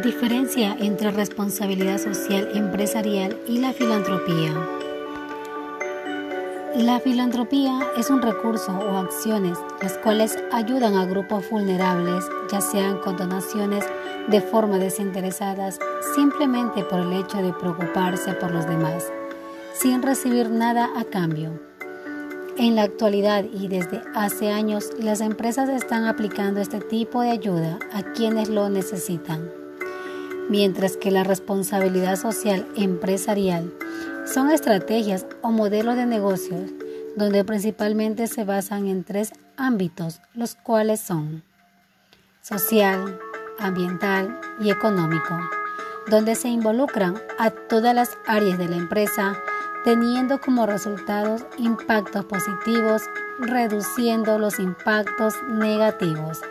Diferencia entre responsabilidad social empresarial y la filantropía. La filantropía es un recurso o acciones las cuales ayudan a grupos vulnerables, ya sean con donaciones de forma desinteresadas, simplemente por el hecho de preocuparse por los demás, sin recibir nada a cambio. En la actualidad y desde hace años, las empresas están aplicando este tipo de ayuda a quienes lo necesitan mientras que la responsabilidad social empresarial son estrategias o modelos de negocios donde principalmente se basan en tres ámbitos, los cuales son social, ambiental y económico, donde se involucran a todas las áreas de la empresa, teniendo como resultados impactos positivos, reduciendo los impactos negativos.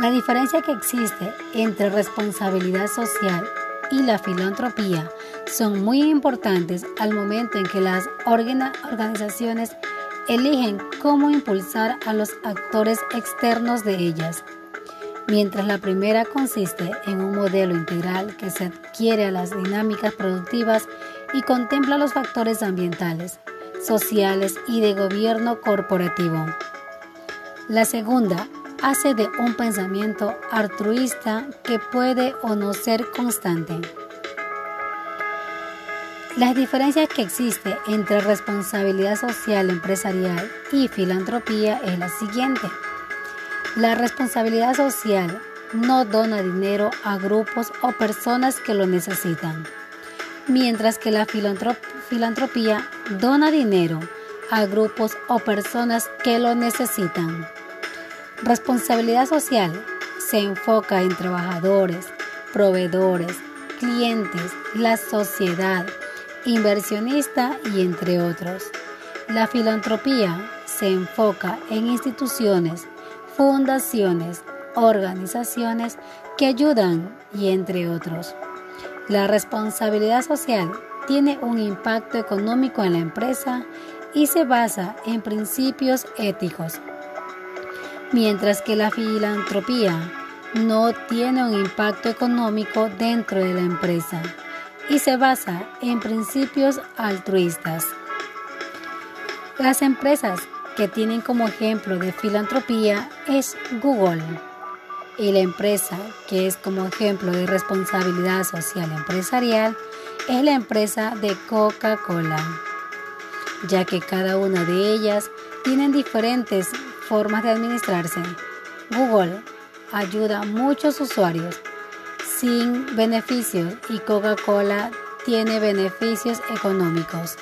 La diferencia que existe entre responsabilidad social y la filantropía son muy importantes al momento en que las organizaciones eligen cómo impulsar a los actores externos de ellas. Mientras la primera consiste en un modelo integral que se adquiere a las dinámicas productivas y contempla los factores ambientales, sociales y de gobierno corporativo. La segunda hace de un pensamiento altruista que puede o no ser constante. Las diferencias que existen entre responsabilidad social empresarial y filantropía es la siguiente. La responsabilidad social no dona dinero a grupos o personas que lo necesitan, mientras que la filantropía dona dinero a grupos o personas que lo necesitan. Responsabilidad social se enfoca en trabajadores, proveedores, clientes, la sociedad, inversionista y entre otros. La filantropía se enfoca en instituciones, fundaciones, organizaciones que ayudan y entre otros. La responsabilidad social tiene un impacto económico en la empresa y se basa en principios éticos mientras que la filantropía no tiene un impacto económico dentro de la empresa y se basa en principios altruistas. Las empresas que tienen como ejemplo de filantropía es Google y la empresa que es como ejemplo de responsabilidad social empresarial es la empresa de Coca-Cola, ya que cada una de ellas tienen diferentes formas de administrarse. Google ayuda a muchos usuarios sin beneficios y Coca-Cola tiene beneficios económicos.